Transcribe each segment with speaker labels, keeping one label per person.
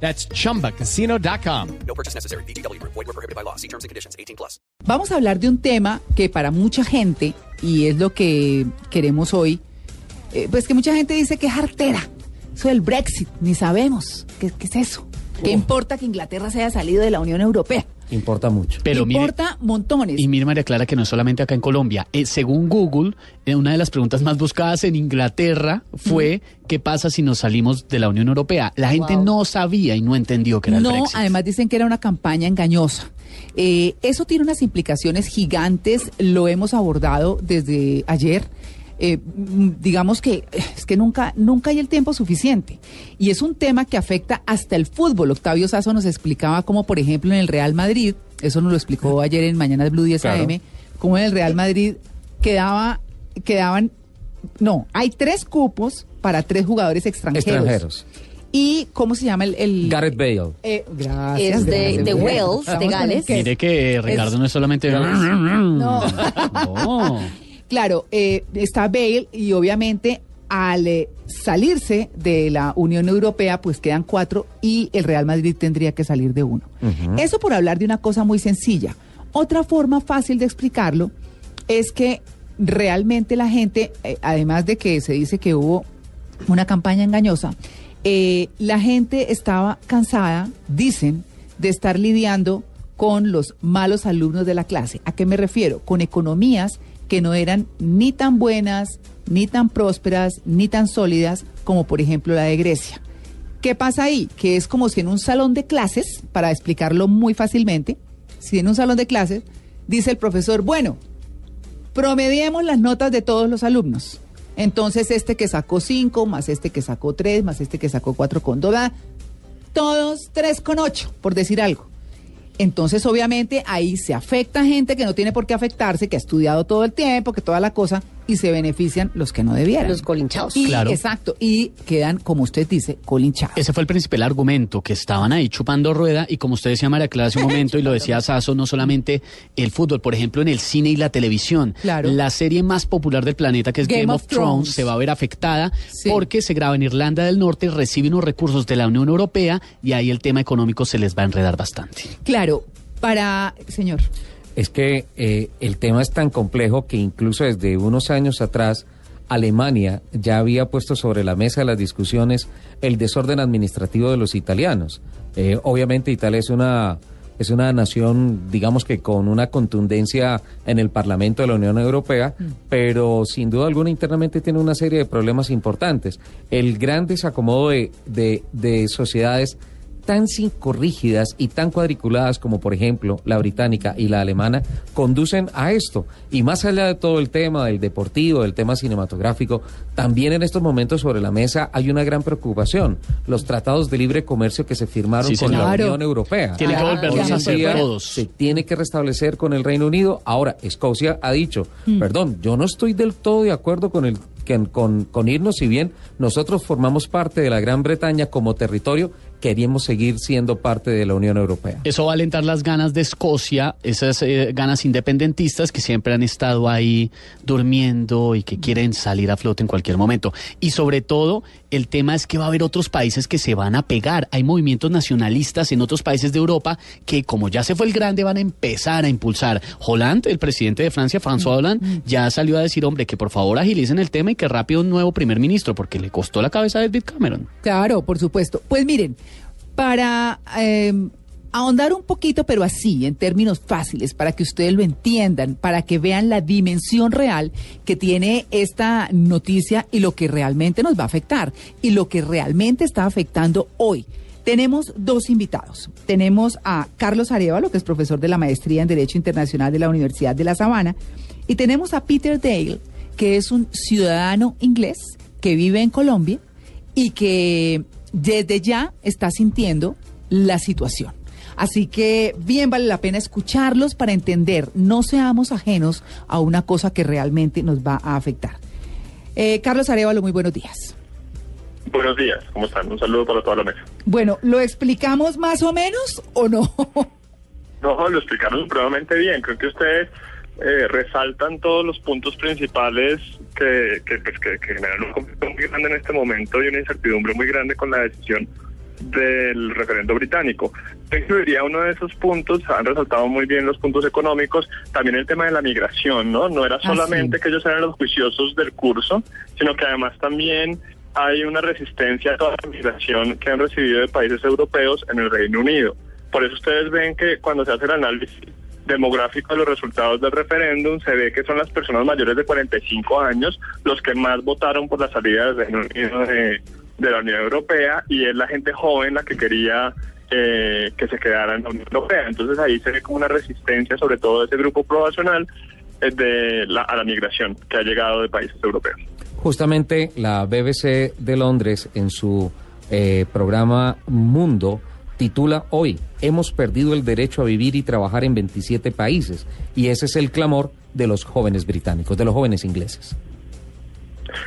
Speaker 1: That's chumbacasino.com.
Speaker 2: No purchase necessary. BGW. Void were prohibited by law. See terms and conditions. 18 plus.
Speaker 3: Vamos a hablar de un tema que para mucha gente, y es lo que queremos hoy, eh, pues que mucha gente dice que es artera. Eso del Brexit, ni sabemos. ¿Qué, qué es eso? ¿Qué importa que Inglaterra se haya salido de la Unión Europea?
Speaker 4: Importa mucho.
Speaker 5: Pero mire-
Speaker 3: importa montones.
Speaker 5: Y mire, María Clara, que no es solamente acá en Colombia. Eh, según Google, eh, una de las preguntas más buscadas en Inglaterra fue ¿qué pasa si nos salimos de la Unión Europea? La gente
Speaker 3: Wow.
Speaker 5: no sabía y no entendió que era el
Speaker 3: No,
Speaker 5: Brexit.
Speaker 3: además dicen que era una campaña engañosa. Eh, eso tiene unas implicaciones gigantes, lo hemos abordado desde ayer. Eh, digamos que es que nunca, nunca hay el tiempo suficiente. Y es un tema que afecta hasta el fútbol. Octavio Sazo nos explicaba cómo, por ejemplo, en el Real Madrid, eso nos lo explicó ayer en Mañana de Blue 10
Speaker 4: Claro.
Speaker 3: AM, cómo en el Real Madrid quedaba, quedaban, no, hay tres cupos para tres jugadores extranjeros.
Speaker 4: Extranjeros.
Speaker 3: ¿Y cómo se llama el...? el-
Speaker 4: Gareth Bale.
Speaker 3: eh, gracias.
Speaker 6: Es de- de Wales, de Gales.
Speaker 3: que-
Speaker 5: Mire que Ricardo no es solamente...
Speaker 3: No.
Speaker 5: No.
Speaker 3: Claro, eh, está Bale y obviamente al eh, salirse de la Unión Europea, pues quedan cuatro y el Real Madrid tendría que salir de uno. Eso por hablar de una cosa muy sencilla. Otra forma fácil de explicarlo es que realmente la gente, eh, además de que se dice que hubo una campaña engañosa, eh, la gente estaba cansada, dicen, de estar lidiando con los malos alumnos de la clase. ¿A qué me refiero? Con economías que no eran ni tan buenas, ni tan prósperas, ni tan sólidas como por ejemplo la de Grecia. ¿Qué pasa ahí? Que es como si en un salón de clases, para explicarlo muy fácilmente, si en un salón de clases dice el profesor, bueno, promediemos las notas de todos los alumnos. Entonces, este que sacó 5, más este que sacó 3, más este que sacó 4 con 2, todos 3 con 8, por decir algo. Entonces, obviamente, ahí se afecta gente que no tiene por qué afectarse, que ha estudiado todo el tiempo, que toda la cosa, y se benefician los que no debieran.
Speaker 6: Los colinchados.
Speaker 3: Y,
Speaker 5: Claro.
Speaker 3: Exacto, y quedan, como usted dice, colinchados.
Speaker 5: Ese fue el principal argumento, que estaban ahí chupando rueda y como usted decía María Clara hace un momento y lo decía Sasso, no solamente el fútbol, por ejemplo en el cine y la televisión.
Speaker 3: Claro.
Speaker 5: La serie más popular del planeta que es Game,
Speaker 3: Game
Speaker 5: of,
Speaker 3: of
Speaker 5: Thrones,
Speaker 3: Thrones.
Speaker 5: se va a ver afectada
Speaker 3: Sí.
Speaker 5: porque se graba en Irlanda del Norte, recibe unos recursos de la Unión Europea y ahí el tema económico se les va a enredar bastante.
Speaker 3: Claro, para, señor,
Speaker 4: Es que eh, el tema es tan complejo que incluso desde unos años atrás Alemania ya había puesto sobre la mesa de las discusiones el desorden administrativo de los italianos. Eh, obviamente Italia es una es una nación, digamos que con una contundencia en el Parlamento de la Unión Europea, pero sin duda alguna internamente tiene una serie de problemas importantes. El gran desacomodo de, de, de sociedades tan psicorrígidas y tan cuadriculadas como por ejemplo la británica y la alemana conducen a esto. Y más allá de todo el tema del deportivo, del tema cinematográfico, también en estos momentos sobre la mesa hay una gran preocupación. Los tratados de libre comercio que se firmaron
Speaker 5: Sí,
Speaker 4: con
Speaker 5: señor.
Speaker 4: la. Unión Europea.
Speaker 5: Tiene que volverlos a hacer todos.
Speaker 4: Se tiene que restablecer con el Reino Unido. Ahora, Escocia ha dicho, perdón, yo no estoy del todo de acuerdo con el que- con, con irnos, si bien nosotros formamos parte de la Gran Bretaña como territorio, queríamos seguir siendo parte de la Unión Europea.
Speaker 5: Eso va a alentar las ganas de Escocia, esas eh, ganas independentistas que siempre han estado ahí durmiendo y que quieren salir a flote en cualquier momento. Y sobre todo, el tema es que va a haber otros países que se van a pegar. Hay movimientos nacionalistas en otros países de Europa que, como ya se fue el grande, van a empezar a impulsar. Hollande, el presidente de Francia, François Hollande, ya salió a decir, hombre, que por favor agilicen el tema y que rápido un nuevo primer ministro, porque le costó la cabeza a David Cameron.
Speaker 3: Claro, por supuesto. Pues miren, para eh, ahondar un poquito, pero así, en términos fáciles, para que ustedes lo entiendan, para que vean la dimensión real que tiene esta noticia y lo que realmente nos va a afectar y lo que realmente está afectando hoy. Tenemos dos invitados. Tenemos a Carlos Arevalo, que es profesor de la maestría en Derecho Internacional de la Universidad de La Sabana, y tenemos a Peter Dale, que es un ciudadano inglés que vive en Colombia y que desde ya está sintiendo la situación. Así que bien vale la pena escucharlos para entender, no seamos ajenos a una cosa que realmente nos va a afectar. Eh, Carlos Arevalo, muy buenos días.
Speaker 6: Buenos días, ¿cómo están? Un saludo para toda la mesa.
Speaker 3: Bueno, ¿lo explicamos más o menos o no?
Speaker 6: No, lo explicaron supremamente bien. Creo que ustedes eh, resaltan todos los puntos principales que, que, pues, que, que generan un conflicto muy grande en este momento y una incertidumbre muy grande con la decisión del referendo británico. Yo incluiría uno de esos puntos, han resaltado muy bien los puntos económicos, también el tema de la migración, ¿no? No era
Speaker 3: Ah,
Speaker 6: solamente que ellos eran los juiciosos del curso, sino que además también hay una resistencia a toda la migración que han recibido de países europeos en el Reino Unido. Por eso ustedes ven que cuando se hace el análisis demográfico de los resultados del referéndum, se ve que son las personas mayores de 45 años los que más votaron por la salida de, la Unión Europea y es la gente joven la que quería eh, que se quedara en la Unión Europea. Entonces ahí se ve como una resistencia, sobre todo de ese grupo poblacional, eh, de la, a la migración que ha llegado de países europeos.
Speaker 4: Justamente la BBC de Londres en su eh, programa Mundo titula hoy, hemos perdido el derecho a vivir y trabajar en 27 países. Y ese es el clamor de los jóvenes británicos, de los jóvenes ingleses.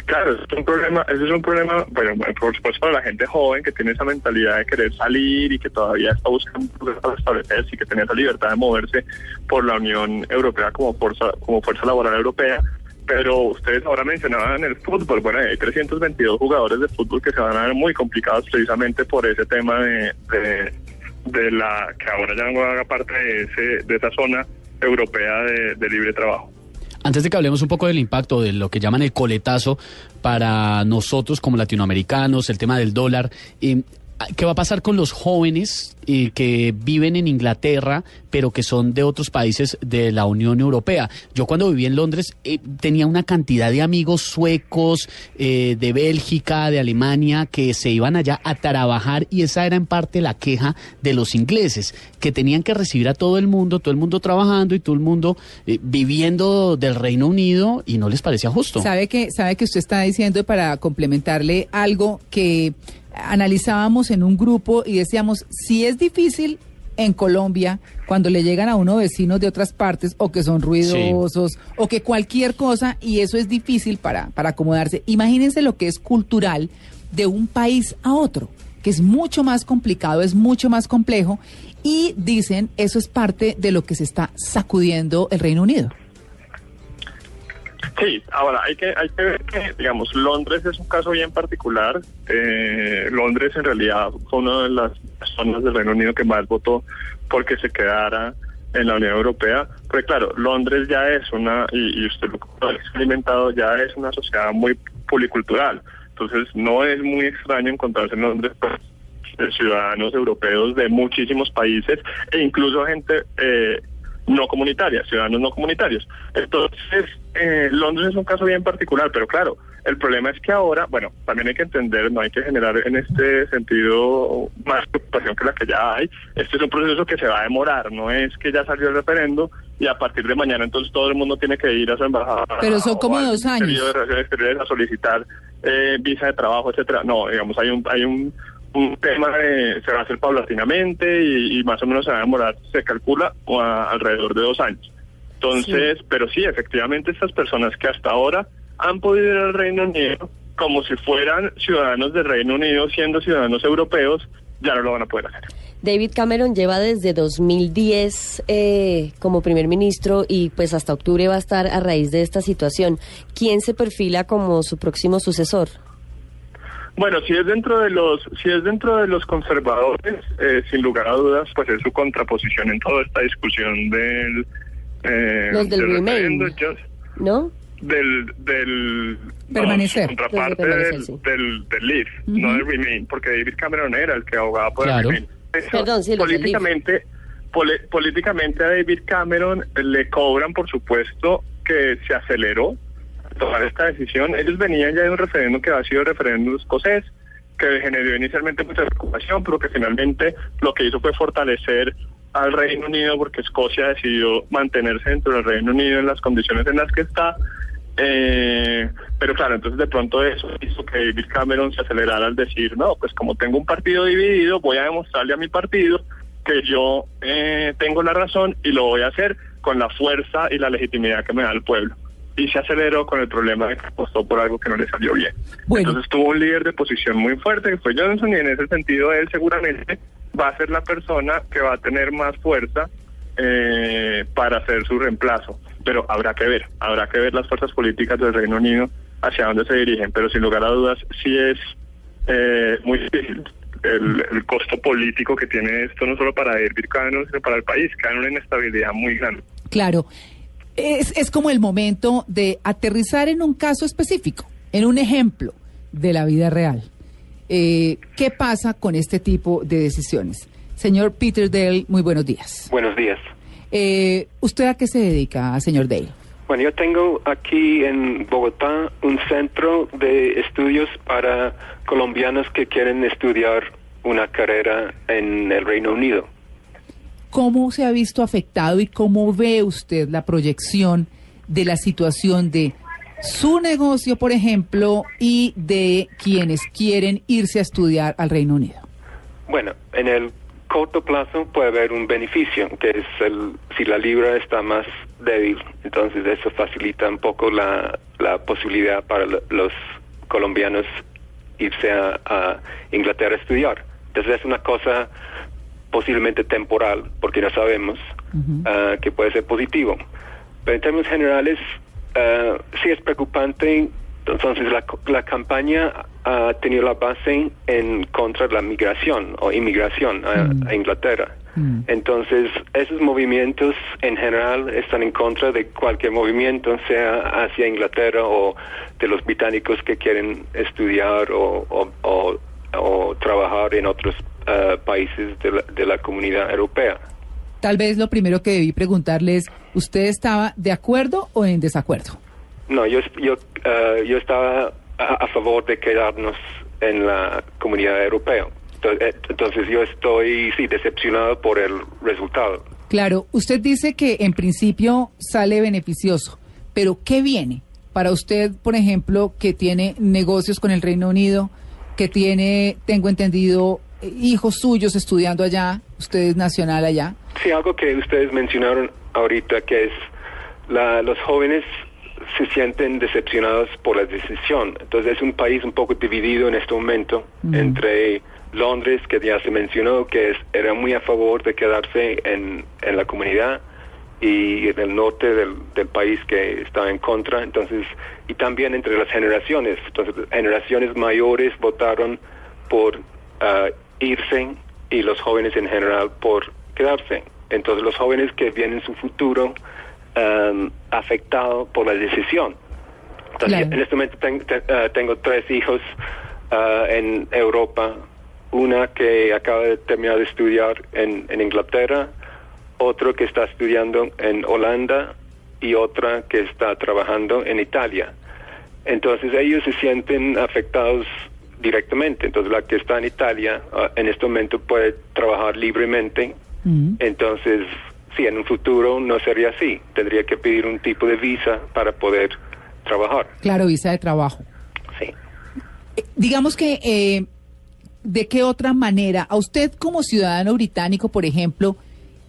Speaker 6: Claro, es un problema, ese es un problema, bueno, por supuesto para la gente joven que tiene esa mentalidad de querer salir y que todavía está buscando para establecerse y que tenía esa libertad de moverse por la Unión Europea como fuerza, como fuerza laboral europea. Pero ustedes ahora mencionaban el fútbol, bueno, hay 322 jugadores de fútbol que se van a ver muy complicados precisamente por ese tema de, de, de la que ahora ya no haga parte de, ese, de esa zona europea de, de libre trabajo.
Speaker 5: Antes de que hablemos un poco del impacto de lo que llaman el coletazo para nosotros como latinoamericanos, el tema del dólar, eh, ¿qué va a pasar con los jóvenes eh, que viven en Inglaterra, pero que son de otros países de la Unión Europea? Yo cuando viví en Londres eh, tenía una cantidad de amigos suecos, eh, de Bélgica, de Alemania, que se iban allá a trabajar y esa era en parte la queja de los ingleses, que tenían que recibir a todo el mundo, todo el mundo trabajando y todo el mundo viviendo del Reino Unido y no les parecía justo.
Speaker 3: Sabe que, sabe que usted está diciendo para complementarle algo que analizábamos en un grupo y decíamos, si es difícil en Colombia cuando le llegan a uno vecinos de otras partes o que son ruidosos o que cualquier cosa y eso es difícil para, para acomodarse. Imagínense lo que es cultural de un país a otro, que es mucho más complicado, es mucho más complejo y dicen eso es parte de lo que se está sacudiendo el Reino Unido.
Speaker 6: Sí, ahora hay que, hay que ver que, digamos, Londres es un caso bien particular. Eh, Londres en realidad fue una de las zonas del Reino Unido que más votó porque se quedara en la Unión Europea. Porque claro, Londres ya es una, y, usted lo ha experimentado, ya es una sociedad muy policultural. Entonces no es muy extraño encontrarse en Londres pues, ciudadanos europeos de muchísimos países e incluso gente... Eh, no comunitarias, ciudadanos no comunitarios. Entonces, eh, Londres es un caso bien particular, pero claro, el problema es que ahora, bueno, también hay que entender, no hay que generar en este sentido más preocupación que la que ya hay. Este es un proceso que se va a demorar, no es que ya salió el referendo y a partir de mañana entonces todo el mundo tiene que ir a su embajada.
Speaker 3: Pero son como dos años.
Speaker 6: De a solicitar eh, visa de trabajo, etcétera. No, digamos, hay un, hay un un tema de, se va a hacer paulatinamente y, y más o menos se va a demorar, se calcula a- alrededor de dos años. Entonces, pero sí, efectivamente estas personas que hasta ahora han podido ir al Reino Unido como si fueran ciudadanos del Reino Unido siendo ciudadanos europeos, ya no lo van a poder hacer.
Speaker 7: David Cameron lleva desde 2010 eh, como primer ministro y pues hasta octubre va a estar a raíz de esta situación. ¿Quién se perfila como su próximo sucesor?
Speaker 6: Bueno, si es dentro de los, si es dentro de los conservadores, eh, sin lugar a dudas, pues es su contraposición en toda esta discusión del, eh,
Speaker 7: Los del Remain. ¿No?
Speaker 6: del del
Speaker 3: Permanecer.
Speaker 6: no, contraparte
Speaker 7: Los de permanecer,
Speaker 6: del,
Speaker 7: sí.
Speaker 6: del, del Leave, no del Remain, porque David Cameron era el que abogaba por
Speaker 5: Claro.
Speaker 6: el Remain. Eso,
Speaker 7: Perdón, sí,
Speaker 6: políticamente, poli- políticamente a David Cameron le cobran, por supuesto, que se aceleró tomar esta decisión. Ellos venían ya de un referéndum que ha sido el referéndum escocés, que generó inicialmente mucha preocupación, pero que finalmente lo que hizo fue fortalecer al Reino Unido porque Escocia decidió mantenerse dentro del Reino Unido en las condiciones en las que está. Eh, pero claro, entonces de pronto eso hizo que David Cameron se acelerara al decir, no, pues como tengo un partido dividido, voy a demostrarle a mi partido que yo eh, tengo la razón y lo voy a hacer con la fuerza y la legitimidad que me da el pueblo. Y se aceleró con el problema de que apostó por algo que no le salió bien.
Speaker 3: Bueno.
Speaker 6: Entonces tuvo un líder de posición muy fuerte, que fue Johnson, y en ese sentido él seguramente va a ser la persona que va a tener más fuerza eh, para hacer su reemplazo. Pero habrá que ver, habrá que ver las fuerzas políticas del Reino Unido hacia dónde se dirigen. Pero sin lugar a dudas, sí es eh, muy difícil el, el costo político que tiene esto, no solo para Irving Cannon, sino para el país, que una inestabilidad muy grande.
Speaker 3: Claro, es, es como el momento de aterrizar en un caso específico, en un ejemplo de la vida real. Eh, ¿Qué pasa con este tipo de decisiones? Señor Peter Dale, muy buenos días.
Speaker 8: Buenos días.
Speaker 3: Eh, ¿Usted a qué se dedica, señor Dale?
Speaker 8: Bueno, yo tengo aquí en Bogotá un centro de estudios para colombianos que quieren estudiar una carrera en el Reino Unido.
Speaker 3: ¿Cómo se ha visto afectado y cómo ve usted la proyección de la situación de su negocio, por ejemplo, y de quienes quieren irse a estudiar al Reino Unido?
Speaker 8: Bueno, en el corto plazo puede haber un beneficio, que es el, si la libra está más débil, entonces eso facilita un poco la, posibilidad para lo- los colombianos irse a Inglaterra a estudiar. Entonces es una cosa posiblemente temporal, porque no sabemos, ah, que puede ser positivo. Pero en términos generales, ah, sí es preocupante. Entonces, la, la campaña ha tenido la base en contra de la migración o inmigración a, a Inglaterra. Entonces, esos movimientos en general están en contra de cualquier movimiento, sea hacia Inglaterra o de los británicos que quieren estudiar o, o- o- o trabajar en otros ah, países de la, de la comunidad europea.
Speaker 3: Tal vez lo primero que debí preguntarle es, ¿usted estaba de acuerdo o en desacuerdo?
Speaker 8: No, yo, yo, ah, yo estaba a, a favor de quedarnos en la comunidad europea. Entonces, eh, entonces yo estoy, sí, decepcionado por el resultado.
Speaker 3: Claro, usted dice que en principio sale beneficioso, pero ¿qué viene para usted, por ejemplo, que tiene negocios con el Reino Unido, que tiene, tengo entendido, hijos suyos estudiando allá, usted es nacional allá?
Speaker 8: Sí, algo que ustedes mencionaron ahorita, que es la, los jóvenes se sienten decepcionados por la decisión. Entonces es un país un poco dividido en este momento entre Londres, que ya se mencionó, que es, era muy a favor de quedarse en, en la comunidad, y en el norte del, del país que estaba en contra. Entonces, y también entre las generaciones. Entonces, generaciones mayores votaron por ah, irse y los jóvenes en general por quedarse. Entonces, los jóvenes que vienen su futuro am, afectado por la decisión. Entonces,
Speaker 3: Claro.
Speaker 8: en este momento ten- te- ah, tengo tres hijos ah, en Europa, una que acaba de terminar de estudiar en, en Inglaterra, otro que está estudiando en Holanda y otra que está trabajando en Italia. Entonces ellos se sienten afectados directamente. Entonces la que está en Italia ah, en este momento puede trabajar libremente. Entonces, sí, en un futuro no sería así. Tendría que pedir un tipo de visa para poder trabajar.
Speaker 3: Claro, visa de trabajo.
Speaker 8: Sí.
Speaker 3: Eh, digamos que, eh, ¿de qué otra manera, a usted como ciudadano británico, por ejemplo,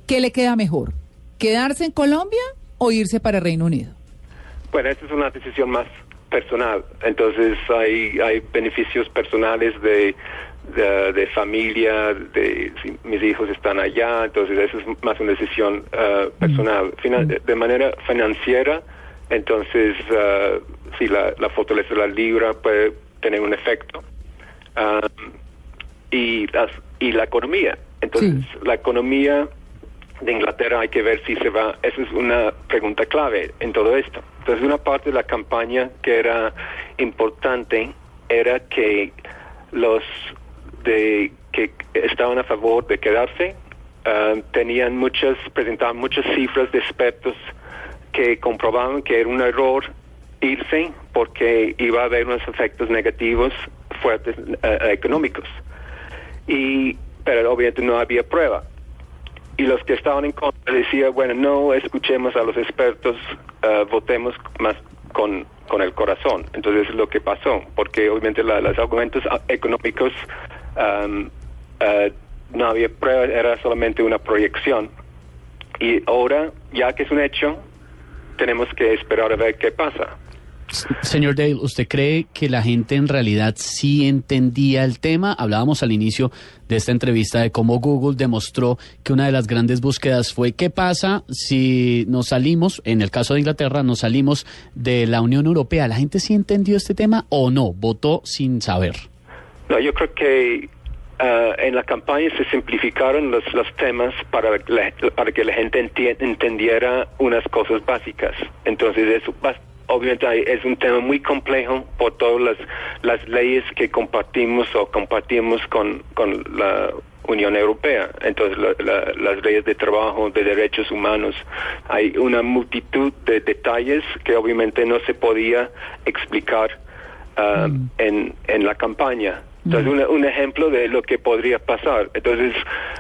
Speaker 3: qué le queda mejor? ¿Quedarse en Colombia o irse para Reino Unido?
Speaker 8: Bueno, esta es una decisión más personal. Entonces hay, hay beneficios personales de, de, de familia, de si mis hijos están allá, entonces eso es más una decisión ah, personal. Fina- de manera financiera, entonces ah, sí, la, la fortaleza de la libra puede tener un efecto. Ah, y, las, y la economía. Entonces, la economía de Inglaterra hay que ver si se va. Esa es una pregunta clave en todo esto. Entonces, una parte de la campaña que era importante era que los de que estaban a favor de quedarse ah, tenían muchas presentaban muchas cifras de expertos que comprobaban que era un error irse porque iba a haber unos efectos negativos fuertes eh, económicos y pero obviamente no había prueba y los que estaban en contra decían bueno no escuchemos a los expertos eh, votemos más con con el corazón entonces es lo que pasó porque obviamente la- los argumentos ah, económicos am, eh, no había pruebas, era solamente una proyección. Y ahora, ya que es un hecho, tenemos que esperar a ver qué pasa.
Speaker 5: Señor Dale, ¿usted cree que la gente en realidad sí entendía el tema? Hablábamos al inicio de esta entrevista de cómo Google demostró que una de las grandes búsquedas fue qué pasa si nos salimos, en el caso de Inglaterra, nos salimos de la Unión Europea. ¿La gente sí entendió este tema o no? ¿Votó sin saber?
Speaker 8: No, yo creo que ah, en la campaña se simplificaron los, los temas para, para que la gente entendiera unas cosas básicas. Entonces, eso, obviamente hay- es un tema muy complejo por todas las, las leyes que compartimos o compartimos con, con la Unión Europea. Entonces, la- la- las leyes de trabajo, de derechos humanos, hay una multitud de detalles que obviamente no se podía explicar ah, en, en la campaña. Entonces, una- un ejemplo de lo que podría pasar. Entonces,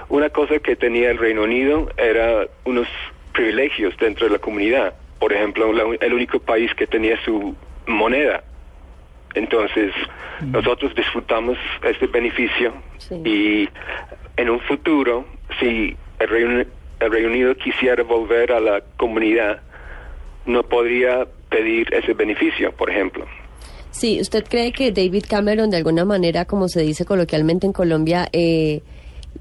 Speaker 8: una cosa que tenía el Reino Unido era unos privilegios dentro de la comunidad. Por ejemplo, la- el único país que tenía su moneda. Entonces, nosotros disfrutamos este beneficio
Speaker 7: Sí.
Speaker 8: y en un futuro, si el Reino, el Reino Unido quisiera volver a la comunidad, no podría pedir ese beneficio, por ejemplo.
Speaker 7: Sí, ¿usted cree que David Cameron, de alguna manera, como se dice coloquialmente en Colombia, eh,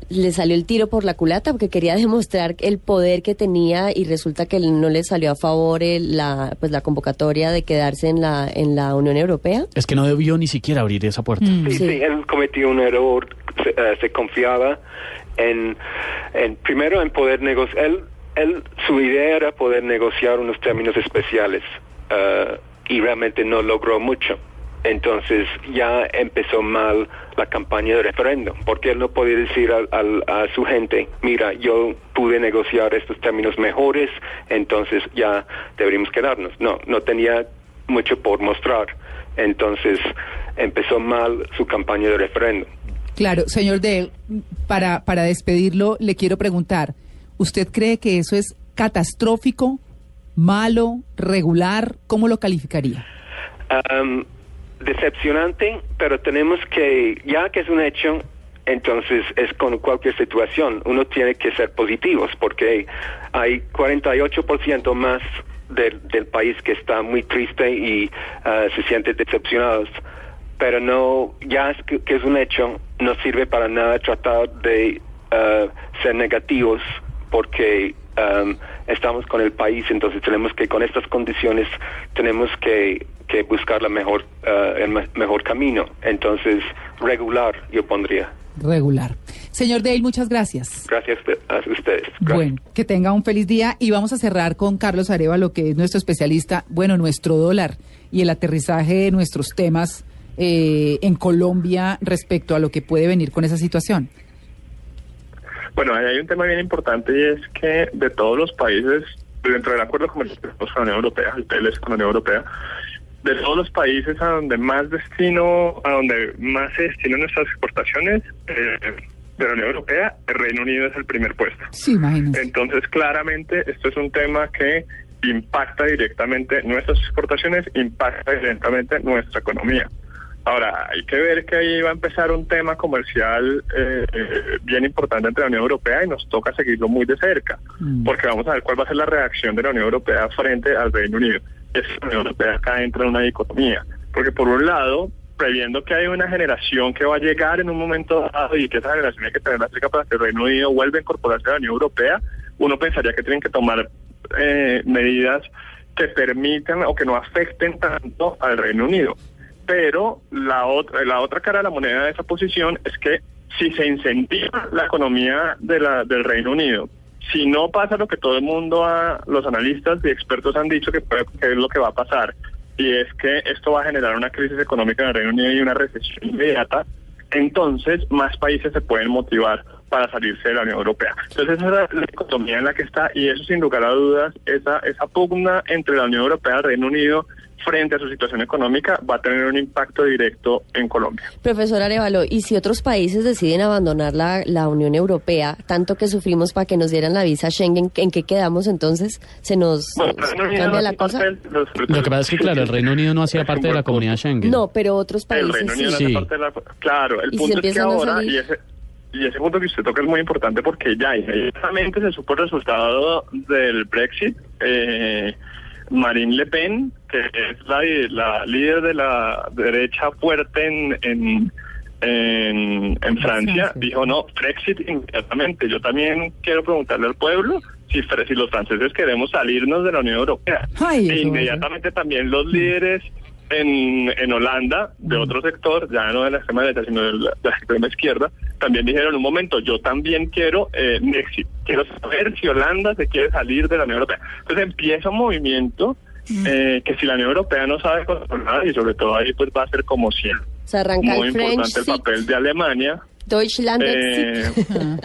Speaker 7: le salió el tiro por la culata porque quería demostrar el poder que tenía y resulta que no le salió a favor el- la, pues, la convocatoria de quedarse en la, en la Unión Europea?
Speaker 5: Es que no debió ni siquiera abrir esa puerta.
Speaker 8: Sí,
Speaker 7: Sí.
Speaker 8: sí, él cometió un error, se, eh, se confiaba en, en, primero en poder negociar, él, él, su idea era poder negociar unos términos especiales eh, y realmente no logró mucho. Entonces ya empezó mal la campaña de referéndum, porque él no podía decir al- al- a su gente, mira, yo pude negociar estos términos mejores, entonces ya deberíamos quedarnos. No, no tenía mucho por mostrar. Entonces empezó mal su campaña de referéndum.
Speaker 3: Claro, señor Dale, para, para despedirlo, le quiero preguntar, ¿usted cree que eso es catastrófico, malo, regular? ¿Cómo lo calificaría?
Speaker 8: Decepcionante, pero tenemos que, ya que es un hecho, entonces es con cualquier situación, uno tiene que ser positivos, porque hay 48% más del, del país que está muy triste y ah, se siente decepcionados. Pero no, ya que, que es un hecho, no sirve para nada tratar de ah, ser negativos, porque um, estamos con el país, entonces tenemos que, con estas condiciones, tenemos que, que buscar la mejor, uh, el me- mejor camino. Entonces, regular, yo pondría.
Speaker 3: Regular. Señor Dale, muchas gracias.
Speaker 8: Gracias a ustedes. Gracias.
Speaker 3: Bueno, que tenga un feliz día y vamos a cerrar con Carlos Arevalo, que es nuestro especialista, bueno, nuestro dólar y el aterrizaje de nuestros temas eh, en Colombia respecto a lo que puede venir con esa situación.
Speaker 6: Bueno, hay un tema bien importante y es que de todos los países, dentro del acuerdo comercial con la Unión Europea, el TLS con la Unión Europea, de todos los países a donde más destino, a donde más se destinan nuestras exportaciones eh, de la Unión Europea, el Reino Unido es el primer puesto.
Speaker 3: Sí, imagínense.
Speaker 6: Entonces, claramente, esto es un tema que impacta directamente nuestras exportaciones, impacta directamente nuestra economía. Ahora, hay que ver que ahí va a empezar un tema comercial eh, bien importante entre la Unión Europea y nos toca seguirlo muy de cerca,
Speaker 3: Mm.
Speaker 6: porque vamos a ver cuál va a ser la reacción de la Unión Europea frente al Reino Unido. Es que la Unión Europea acá entra en una dicotomía, porque por un lado, previendo que hay una generación que va a llegar en un momento dado y que esa generación hay que tenerla cerca para que el Reino Unido vuelva a incorporarse a la Unión Europea, uno pensaría que tienen que tomar eh, medidas que permitan o que no afecten tanto al Reino Unido. Pero la otra, la otra cara de la moneda de esa posición es que si se incentiva la economía de la, del Reino Unido, si no pasa lo que todo el mundo, ha- los analistas y expertos han dicho que, puede- que es lo que va a pasar, y es que esto va a generar una crisis económica en el Reino Unido y una recesión inmediata, entonces más países se pueden motivar para salirse de la Unión Europea. Entonces esa es la economía en la que está y eso sin lugar a dudas, esa, esa pugna entre la Unión Europea y el Reino Unido frente a su situación económica va a tener un impacto directo en Colombia.
Speaker 7: Profesor Arevalo, ¿y si otros países deciden abandonar la, la Unión Europea, tanto que sufrimos para que nos dieran la visa Schengen, ¿en qué quedamos entonces? ¿Se nos
Speaker 6: Bueno, el
Speaker 7: cambia
Speaker 6: no
Speaker 7: la cosa?
Speaker 6: del- los-
Speaker 5: Lo que pasa es que, claro, el Reino Unido no hacía parte de la comunidad. Schengen.
Speaker 7: No, pero otros
Speaker 6: El
Speaker 7: países
Speaker 6: Reino Unido no
Speaker 7: sí.
Speaker 6: hace
Speaker 5: Sí.
Speaker 6: parte de la... Claro, el punto es que ahora,
Speaker 7: salir-
Speaker 6: y ese, y ese punto que usted toca es muy importante porque ya inmediatamente se supo el resultado del Brexit. Eh, Marine Le Pen, que es la, la líder de la derecha fuerte en, en, en, en Francia, dijo no, Brexit inmediatamente. Yo también quiero preguntarle al pueblo si, si los franceses queremos salirnos de la Unión Europea.
Speaker 3: Ay,
Speaker 6: e inmediatamente también los líderes en, en Holanda, de otro sector, ya no de la extrema derecha, sino de la, de la extrema izquierda, también dijeron un momento, yo también quiero eh, Brexit, quiero saber si Holanda se quiere salir de la Unión Europea. Entonces empieza un movimiento eh, que si la Unión Europea no sabe controlar, y sobre todo ahí pues va a ser como siempre,
Speaker 7: Se arranca
Speaker 6: muy
Speaker 7: el French
Speaker 6: importante el papel de Alemania.
Speaker 7: Deutschland
Speaker 6: Eh,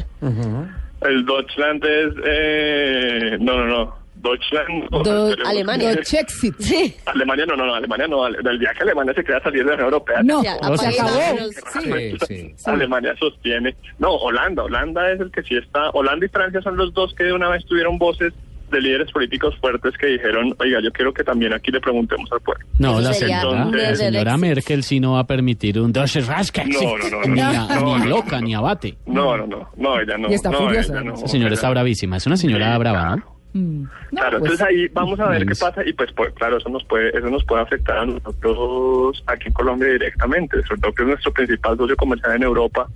Speaker 6: el Deutschland es... Eh, no, no, no. Deutschland...
Speaker 3: Do-
Speaker 7: Alemania. Sí.
Speaker 6: Alemania no, no, no, Alemania no. Del día que Alemania se quiera salir de la Unión Europea.
Speaker 3: No,
Speaker 7: Ya,
Speaker 3: se acabó.
Speaker 4: Sí, sí.
Speaker 6: Alemania sostiene. No, Holanda. Holanda es el que sí está. Holanda y Francia son los dos que de una vez tuvieron voces de líderes políticos fuertes que dijeron, oiga, yo quiero que también aquí le preguntemos al pueblo.
Speaker 5: No, la señora, la señora. Merkel sí no va a permitir un Deutsche Reichsexit.
Speaker 6: No, no, no, no.
Speaker 5: Ni, a-
Speaker 6: No,
Speaker 5: ni
Speaker 6: no,
Speaker 5: loca,
Speaker 6: no.
Speaker 5: ni abate.
Speaker 6: No, no, no, no, ella no.
Speaker 3: Y está
Speaker 6: no,
Speaker 3: furiosa,
Speaker 6: ella
Speaker 3: además.
Speaker 6: no,
Speaker 5: Esa señora está bravísima. Es una señora
Speaker 6: Sí,
Speaker 5: brava,
Speaker 6: claro.
Speaker 5: ¿no?
Speaker 3: Mm. No,
Speaker 6: Claro,
Speaker 3: pues,
Speaker 6: entonces ahí vamos a ver qué pasa y pues, pues, claro, eso nos puede eso nos puede afectar a nosotros aquí en Colombia directamente, sobre todo que es nuestro principal socio comercial en Europa,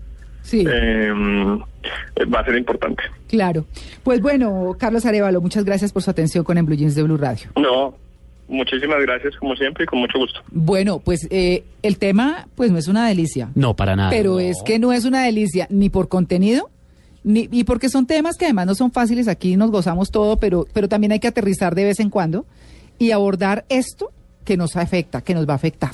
Speaker 3: sí,
Speaker 6: eh, va a ser importante.
Speaker 3: claro. Pues bueno, Carlos Arevalo, muchas gracias por su atención con En Blue Jeans de Blue Radio.
Speaker 6: No, muchísimas gracias como siempre y con mucho gusto.
Speaker 3: Bueno, pues eh, el tema pues no es una delicia,
Speaker 5: No, para nada.
Speaker 3: pero es que no es una delicia ni por contenido, ni, y porque son temas que además no son fáciles, aquí nos gozamos todo, pero, pero también hay que aterrizar de vez en cuando y abordar esto que nos afecta, que nos va a afectar.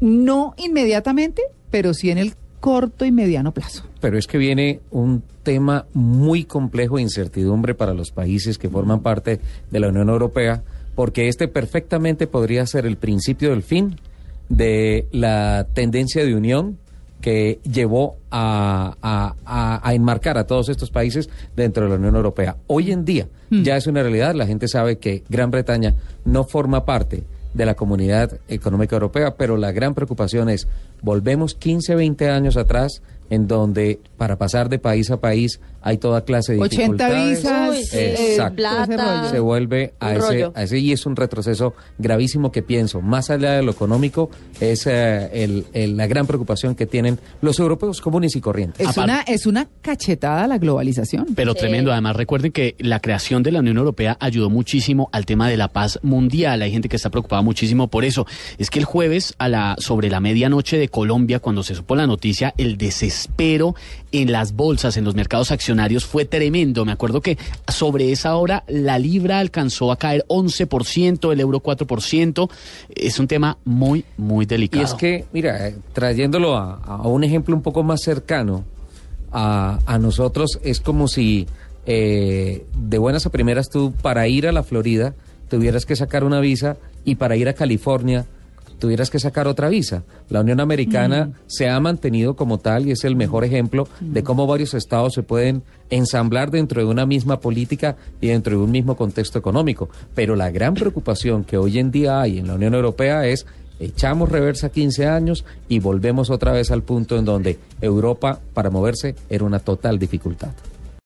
Speaker 3: No inmediatamente, pero sí en el corto y mediano plazo.
Speaker 4: Pero es que viene un tema muy complejo de incertidumbre para los países que forman parte de la Unión Europea, porque este perfectamente podría ser el principio del fin de la tendencia de unión que llevó a, a- a- a enmarcar a todos estos países dentro de la Unión Europea. Hoy en día ya es una realidad, la gente sabe que Gran Bretaña no forma parte de la comunidad económica europea, pero la gran preocupación es, volvemos 15, 20 años atrás, en donde para pasar de país a país hay toda clase de
Speaker 3: 80
Speaker 4: dificultades.
Speaker 3: visas,
Speaker 7: Uy, sí.
Speaker 4: Exacto.
Speaker 7: Plata.
Speaker 4: Se vuelve a ese,
Speaker 7: rollo.
Speaker 4: a ese y es un retroceso gravísimo que pienso, más allá de lo económico, es eh, el- el- la gran preocupación que tienen los europeos comunes y corrientes.
Speaker 3: Es
Speaker 5: Aparte-
Speaker 3: una, es una cachetada la globalización.
Speaker 5: Pero
Speaker 7: Sí.
Speaker 5: tremendo. Además, recuerden que la creación de la Unión Europea ayudó muchísimo al tema de la paz mundial. Hay gente que está preocupada muchísimo por eso. Es que el jueves, a la, sobre la medianoche de Colombia, cuando se supo la noticia, el desespero en las bolsas, en los mercados accionarios, fue tremendo. Me acuerdo que sobre esa hora la libra alcanzó a caer 11%, el euro 4%. Es un tema muy, muy
Speaker 4: Y
Speaker 5: delicado.
Speaker 4: es que, mira, eh, trayéndolo a, a un ejemplo un poco más cercano a, a nosotros, es como si eh, de buenas a primeras tú para ir a la Florida tuvieras que sacar una visa y para ir a California tuvieras que sacar otra visa. La Unión Americana se ha mantenido como tal y es el mejor ejemplo de cómo varios estados se pueden ensamblar dentro de una misma política y dentro de un mismo contexto económico. Pero la gran preocupación que hoy en día hay en la Unión Europea es echamos reversa 15 años y volvemos otra vez al punto en donde Europa para moverse era una total dificultad.